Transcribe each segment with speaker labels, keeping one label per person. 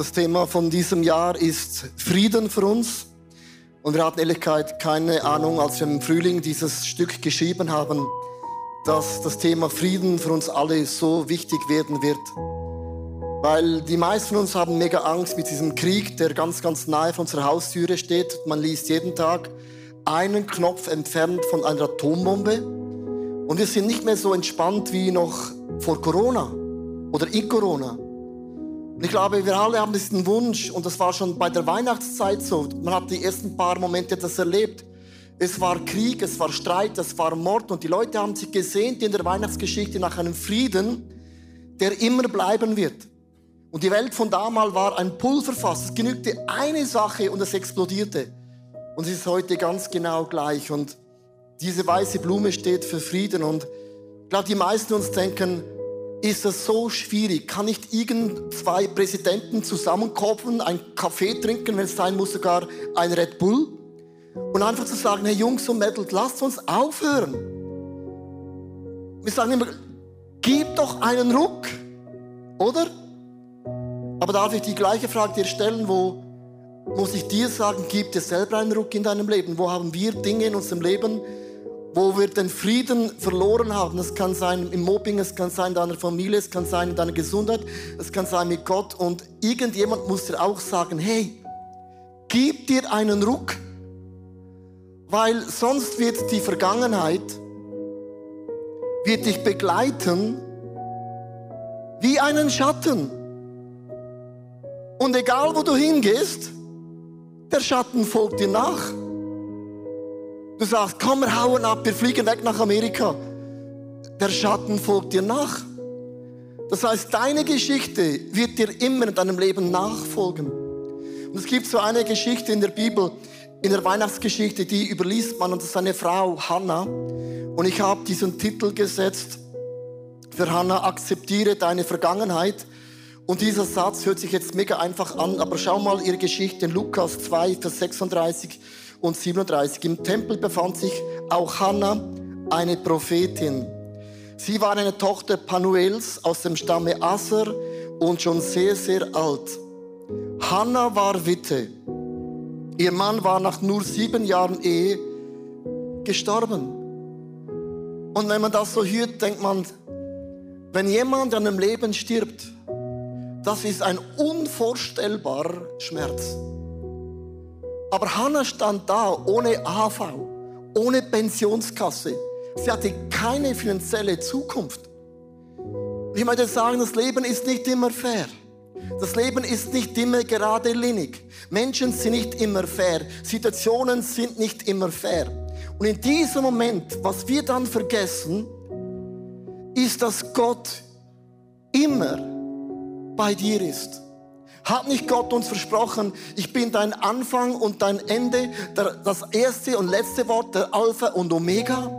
Speaker 1: Das Thema von diesem Jahr ist Frieden für uns. Und wir hatten Ehrlichkeit keine Ahnung, als wir im Frühling dieses Stück geschrieben haben, dass das Thema Frieden für uns alle so wichtig werden wird. Weil die meisten von uns haben mega Angst mit diesem Krieg, der ganz, ganz nahe von unserer Haustüre steht. Man liest jeden Tag einen Knopf entfernt von einer Atombombe. Und wir sind nicht mehr so entspannt wie noch vor Corona oder in Corona. Und ich glaube, wir alle haben diesen Wunsch, und das war schon bei der Weihnachtszeit so. Man hat die ersten paar Momente das erlebt. Es war Krieg, es war Streit, es war Mord, und die Leute haben sich gesehnt in der Weihnachtsgeschichte nach einem Frieden, der immer bleiben wird. Und die Welt von damals war ein Pulverfass. Es genügte eine Sache und es explodierte. Und es ist heute ganz genau gleich. Und diese weiße Blume steht für Frieden. Und ich glaube, die meisten uns denken, ist das so schwierig. Kann nicht irgend zwei Präsidenten zusammenkopfen, einen Kaffee trinken, wenn es sein muss, sogar ein Red Bull? Und einfach zu sagen, hey Jungs und Mädels, lasst uns aufhören. Wir sagen immer, gib doch einen Ruck, oder? Aber darf ich die gleiche Frage dir stellen, wo muss ich dir sagen, gib dir selber einen Ruck in deinem Leben? Wo haben wir Dinge in unserem Leben, wo wir den Frieden verloren haben. Es kann sein im Mobbing, es kann sein in deiner Familie, es kann sein in deiner Gesundheit, es kann sein mit Gott. Und irgendjemand muss dir auch sagen, hey, gib dir einen Ruck, weil sonst wird die Vergangenheit, wird dich begleiten wie einen Schatten. Und egal wo du hingehst, der Schatten folgt dir nach. Du sagst, komm, wir hauen ab, wir fliegen weg nach Amerika. Der Schatten folgt dir nach. Das heißt, deine Geschichte wird dir immer in deinem Leben nachfolgen. Und es gibt so eine Geschichte in der Bibel, in der Weihnachtsgeschichte, die überliest man, und das ist eine Frau, Hannah. Und ich habe diesen Titel gesetzt für Hannah, akzeptiere deine Vergangenheit. Und dieser Satz hört sich jetzt mega einfach an, aber schau mal ihre Geschichte in Lukas 2, Vers 36 und 37. Im Tempel befand sich auch Hannah, eine Prophetin. Sie war eine Tochter Panuels aus dem Stamme Asser und schon sehr, sehr alt. Hannah war Witte. Ihr Mann war nach nur sieben Jahren Ehe gestorben. Und wenn man das so hört, denkt man, wenn jemand an einem Leben stirbt, das ist ein unvorstellbarer Schmerz. Aber Hannah stand da ohne AV, ohne Pensionskasse. Sie hatte keine finanzielle Zukunft. Ich möchte sagen, das Leben ist nicht immer fair. Das Leben ist nicht immer gerade linig. Menschen sind nicht immer fair. Situationen sind nicht immer fair. Und in diesem Moment, was wir dann vergessen, ist, dass Gott immer bei dir ist. Hat nicht Gott uns versprochen, ich bin dein Anfang und dein Ende, das erste und letzte Wort, der Alpha und Omega?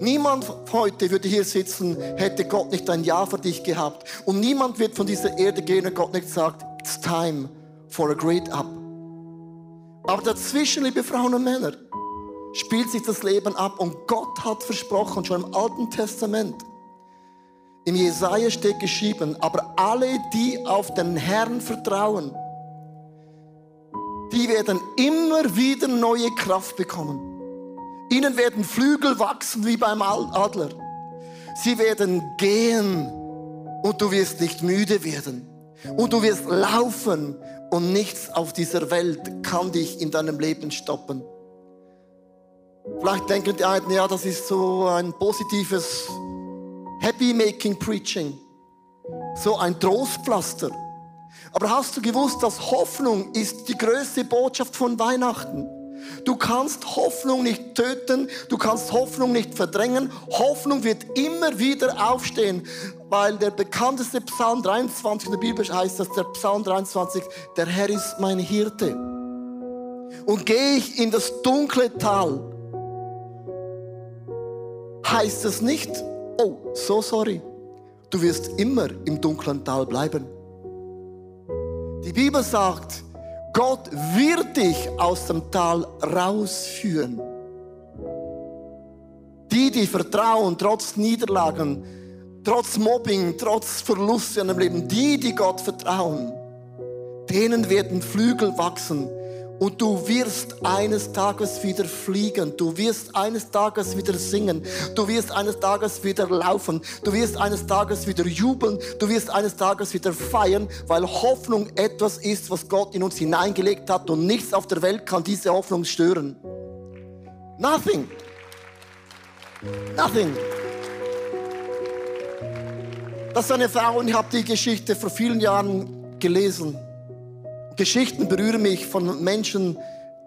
Speaker 1: Niemand heute würde hier sitzen, hätte Gott nicht ein Ja für dich gehabt. Und niemand wird von dieser Erde gehen, wenn Gott nicht sagt, it's time for a great up. Aber dazwischen, liebe Frauen und Männer, spielt sich das Leben ab. Und Gott hat versprochen, schon im Alten Testament, im Jesaja steht geschrieben, aber alle, die auf den Herrn vertrauen, die werden immer wieder neue Kraft bekommen. Ihnen werden Flügel wachsen wie beim Adler. Sie werden gehen und du wirst nicht müde werden. Und du wirst laufen und nichts auf dieser Welt kann dich in deinem Leben stoppen. Vielleicht denken die einen, ja, das ist so ein positives Happy Making Preaching. So ein Trostpflaster. Aber hast du gewusst, dass Hoffnung ist die größte Botschaft von Weihnachten? Du kannst Hoffnung nicht töten, du kannst Hoffnung nicht verdrängen. Hoffnung wird immer wieder aufstehen, weil der bekannteste Psalm 23 in der Bibel heißt, dass der Psalm 23, der Herr ist mein Hirte. Und gehe ich in das dunkle Tal, heißt es nicht, oh, so sorry, du wirst immer im dunklen Tal bleiben. Die Bibel sagt, Gott wird dich aus dem Tal rausführen. Die, die vertrauen, trotz Niederlagen, trotz Mobbing, trotz Verluste in ihrem Leben, die, die Gott vertrauen, denen werden Flügel wachsen und du wirst eines Tages wieder fliegen. Du wirst eines Tages wieder singen. Du wirst eines Tages wieder laufen. Du wirst eines Tages wieder jubeln. Du wirst eines Tages wieder feiern, weil Hoffnung etwas ist, was Gott in uns hineingelegt hat und nichts auf der Welt kann diese Hoffnung stören. Nothing. Nothing. Das ist eine Frau und ich habe die Geschichte vor vielen Jahren gelesen. Geschichten berühren mich von Menschen,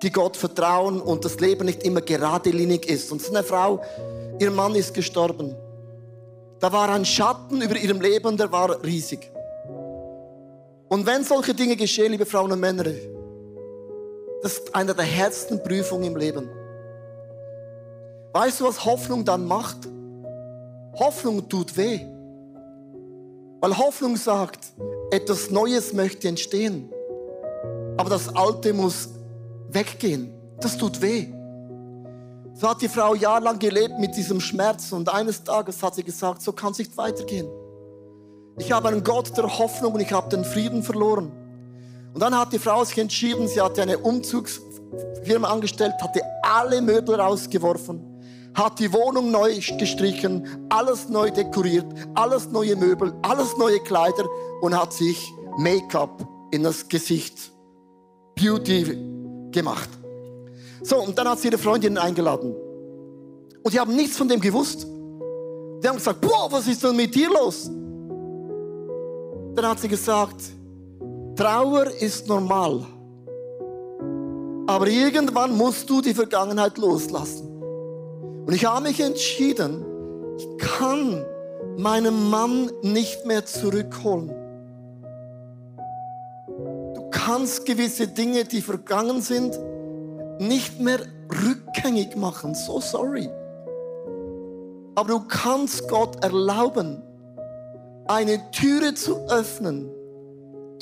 Speaker 1: die Gott vertrauen und das Leben nicht immer geradlinig ist. Und ist eine Frau, ihr Mann ist gestorben. Da war ein Schatten über ihrem Leben, der war riesig. Und wenn solche Dinge geschehen, liebe Frauen und Männer, das ist eine der härtesten Prüfungen im Leben. Weißt du, was Hoffnung dann macht? Hoffnung tut weh. Weil Hoffnung sagt, etwas Neues möchte entstehen. Aber das Alte muss weggehen. Das tut weh. So hat die Frau jahrelang gelebt mit diesem Schmerz und eines Tages hat sie gesagt, so kann es nicht weitergehen. Ich habe einen Gott der Hoffnung und ich habe den Frieden verloren. Und dann hat die Frau sich entschieden, sie hatte eine Umzugsfirma angestellt, hatte alle Möbel rausgeworfen, hat die Wohnung neu gestrichen, alles neu dekoriert, alles neue Möbel, alles neue Kleider und hat sich Make-up in das Gesicht Beauty gemacht. So, und dann hat sie ihre Freundinnen eingeladen. Und die haben nichts von dem gewusst. Die haben gesagt, boah, was ist denn mit dir los? Dann hat sie gesagt, Trauer ist normal. Aber irgendwann musst du die Vergangenheit loslassen. Und ich habe mich entschieden, ich kann meinen Mann nicht mehr zurückholen kannst gewisse Dinge, die vergangen sind, nicht mehr rückgängig machen. So sorry. Aber du kannst Gott erlauben, eine Türe zu öffnen,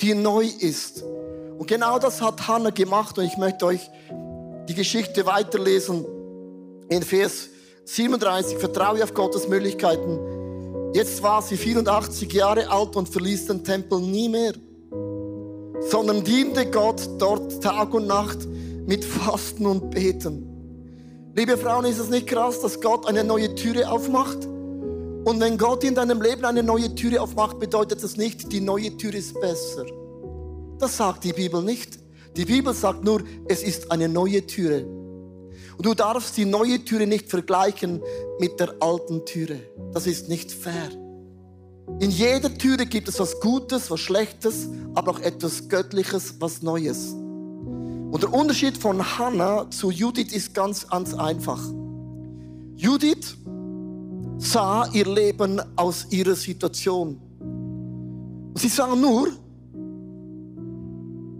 Speaker 1: die neu ist. Und genau das hat Hannah gemacht und ich möchte euch die Geschichte weiterlesen. In Vers 37 vertraue auf Gottes Möglichkeiten. Jetzt war sie 84 Jahre alt und verließ den Tempel nie mehr sondern diente Gott dort Tag und Nacht mit Fasten und Beten. Liebe Frauen, ist es nicht krass, dass Gott eine neue Türe aufmacht? Und wenn Gott in deinem Leben eine neue Türe aufmacht, bedeutet das nicht, die neue Tür ist besser. Das sagt die Bibel nicht. Die Bibel sagt nur, es ist eine neue Türe. Und du darfst die neue Türe nicht vergleichen mit der alten Türe. Das ist nicht fair. In jeder Türe gibt es was Gutes, was Schlechtes, aber auch etwas Göttliches, was Neues. Und der Unterschied von Hannah zu Judith ist ganz, ganz einfach. Judith sah ihr Leben aus ihrer Situation. Und sie sah nur,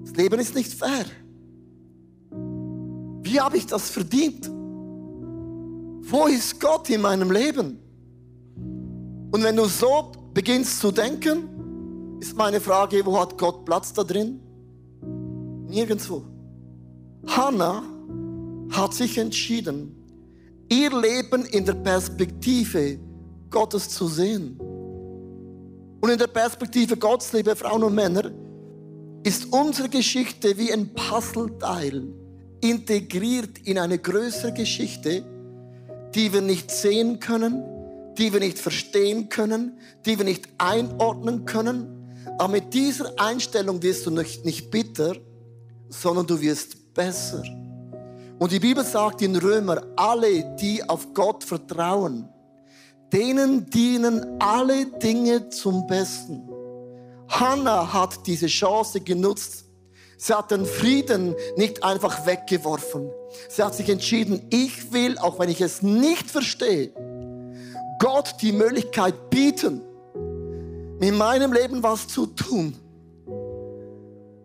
Speaker 1: das Leben ist nicht fair. Wie habe ich das verdient? Wo ist Gott in meinem Leben? Und wenn du so beginnst zu denken, ist meine Frage, wo hat Gott Platz da drin? Nirgendwo. Hannah hat sich entschieden, ihr Leben in der Perspektive Gottes zu sehen. Und in der Perspektive Gottes, liebe Frauen und Männer, ist unsere Geschichte wie ein Puzzleteil integriert in eine größere Geschichte, die wir nicht sehen können, die wir nicht verstehen können, die wir nicht einordnen können. Aber mit dieser Einstellung wirst du nicht, nicht bitter, sondern du wirst besser. Und die Bibel sagt in Römer, alle, die auf Gott vertrauen, denen dienen alle Dinge zum Besten. Hannah hat diese Chance genutzt. Sie hat den Frieden nicht einfach weggeworfen. Sie hat sich entschieden, ich will, auch wenn ich es nicht verstehe, Gott die Möglichkeit bieten, in meinem Leben was zu tun,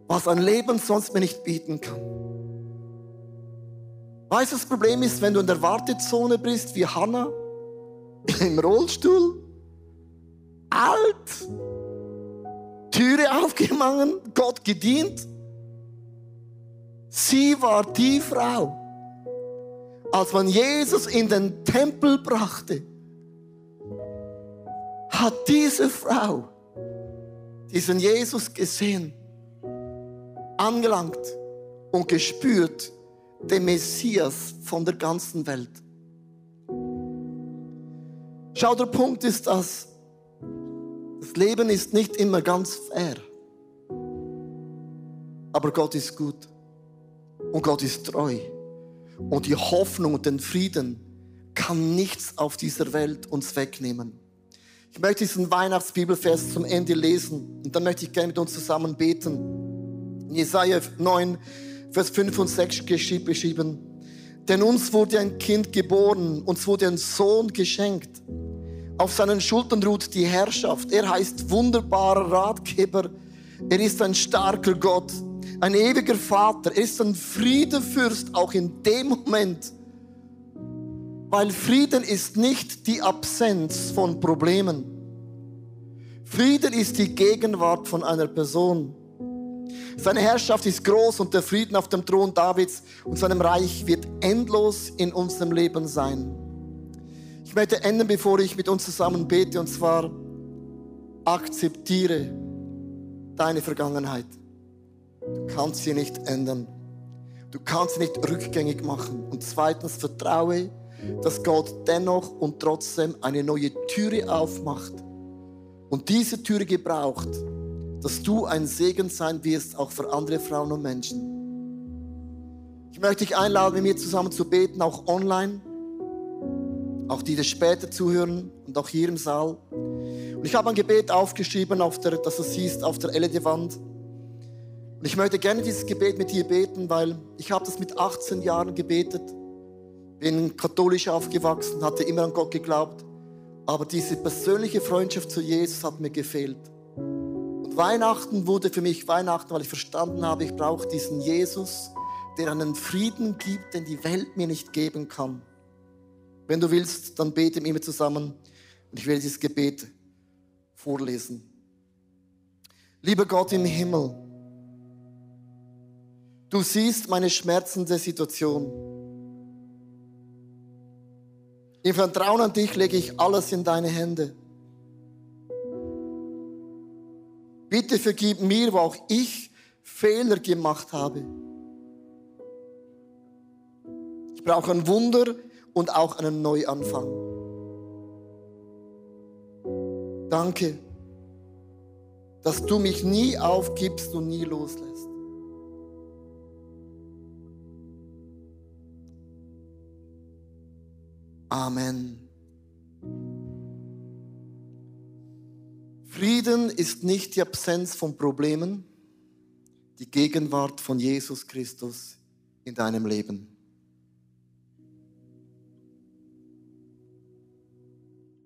Speaker 1: was ein Leben sonst mir nicht bieten kann. Weißt du, das Problem ist, wenn du in der Wartezone bist, wie Hannah, im Rollstuhl, alt, Türe aufgemangen, Gott gedient. Sie war die Frau, als man Jesus in den Tempel brachte hat diese Frau diesen Jesus gesehen angelangt und gespürt den Messias von der ganzen Welt. Schau, der Punkt ist, dass das Leben ist nicht immer ganz fair. Aber Gott ist gut. Und Gott ist treu. Und die Hoffnung und den Frieden kann nichts auf dieser Welt uns wegnehmen. Ich möchte diesen Weihnachtsbibelvers zum Ende lesen und dann möchte ich gerne mit uns zusammen beten. In Jesaja 9, Vers 5 und 6 beschrieben. Denn uns wurde ein Kind geboren, uns wurde ein Sohn geschenkt. Auf seinen Schultern ruht die Herrschaft. Er heißt wunderbarer Ratgeber. Er ist ein starker Gott, ein ewiger Vater. Er ist ein Friedefürst, auch in dem Moment. Weil Frieden ist nicht die Absenz von Problemen. Frieden ist die Gegenwart von einer Person. Seine Herrschaft ist groß und der Frieden auf dem Thron Davids und seinem Reich wird endlos in unserem Leben sein. Ich möchte enden, bevor ich mit uns zusammen bete, und zwar akzeptiere deine Vergangenheit. Du kannst sie nicht ändern. Du kannst sie nicht rückgängig machen. Und zweitens vertraue, dass Gott dennoch und trotzdem eine neue Türe aufmacht und diese Türe gebraucht, dass du ein Segen sein wirst, auch für andere Frauen und Menschen. Ich möchte dich einladen, mit mir zusammen zu beten, auch online auch die, die später zuhören und auch hier im Saal. Und ich habe ein Gebet aufgeschrieben, auf der, das du siehst, auf der LED-Wand. Und ich möchte gerne dieses Gebet mit dir beten, weil ich habe das mit 18 Jahren gebetet, bin katholisch aufgewachsen, hatte immer an Gott geglaubt, aber diese persönliche Freundschaft zu Jesus hat mir gefehlt. Und Weihnachten wurde für mich Weihnachten, weil ich verstanden habe, ich brauche diesen Jesus, der einen Frieden gibt, den die Welt mir nicht geben kann. Wenn du willst, dann bete mit mir zusammen und ich werde dieses Gebet vorlesen. Lieber Gott im Himmel, du siehst meine schmerzende Situation. Im Vertrauen an dich lege ich alles in deine Hände. Bitte vergib mir, wo auch ich Fehler gemacht habe. Ich brauche ein Wunder und auch einen Neuanfang. Danke, dass du mich nie aufgibst und nie loslässt. Amen. Frieden ist nicht die Absenz von Problemen, die Gegenwart von Jesus Christus in deinem Leben.